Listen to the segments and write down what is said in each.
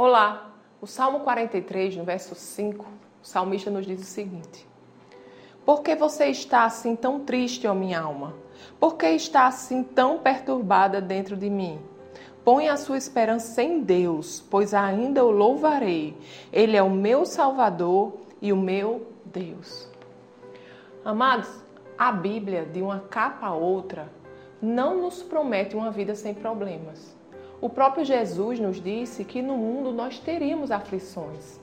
Olá, o Salmo 43, no verso 5, o salmista nos diz o seguinte: Por que você está assim tão triste, ó minha alma? Por que está assim tão perturbada dentro de mim? Põe a sua esperança em Deus, pois ainda o louvarei. Ele é o meu Salvador e o meu Deus. Amados, a Bíblia, de uma capa a outra, não nos promete uma vida sem problemas. O próprio Jesus nos disse que no mundo nós teríamos aflições,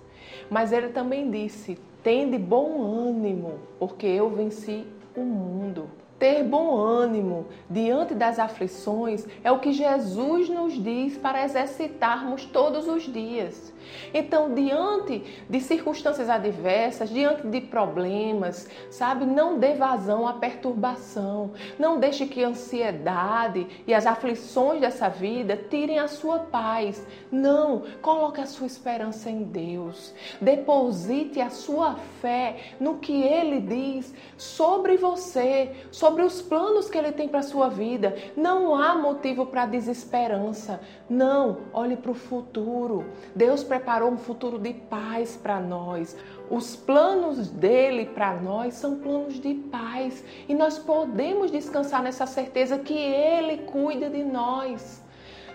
mas ele também disse: tende bom ânimo, porque eu venci o mundo. Ter bom ânimo diante das aflições é o que Jesus nos diz para exercitarmos todos os dias. Então, diante de circunstâncias adversas, diante de problemas, sabe, não dê vazão à perturbação. Não deixe que a ansiedade e as aflições dessa vida tirem a sua paz. Não, coloque a sua esperança em Deus. Deposite a sua fé no que ele diz sobre você, sobre os planos que ele tem para a sua vida. Não há motivo para desesperança. Não, olhe para o futuro. Deus preparou um futuro de paz para nós. Os planos dele para nós são planos de paz e nós podemos descansar nessa certeza que ele cuida de nós.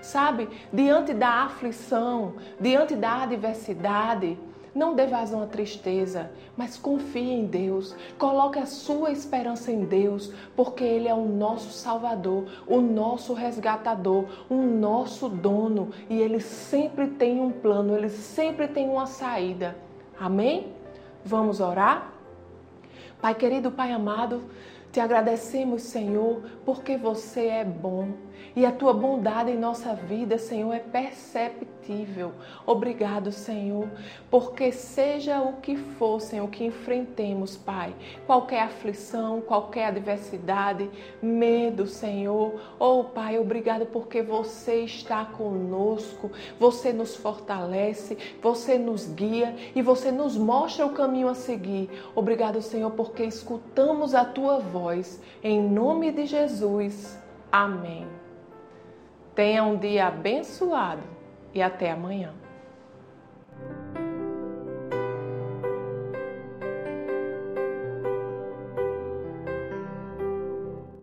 Sabe, diante da aflição, diante da adversidade, não dê vazão à tristeza, mas confie em Deus. Coloque a sua esperança em Deus, porque Ele é o nosso Salvador, o nosso resgatador, o nosso dono. E Ele sempre tem um plano, Ele sempre tem uma saída. Amém? Vamos orar? Pai querido, Pai amado, te agradecemos, Senhor, porque você é bom e a tua bondade em nossa vida, Senhor, é perceptível. Obrigado, Senhor, porque seja o que for, Senhor, que enfrentemos, Pai, qualquer aflição, qualquer adversidade, medo, Senhor, oh Pai, obrigado porque você está conosco, você nos fortalece, você nos guia e você nos mostra o caminho a seguir. Obrigado, Senhor, porque escutamos a tua voz voz. Em nome de Jesus. Amém. Tenha um dia abençoado e até amanhã.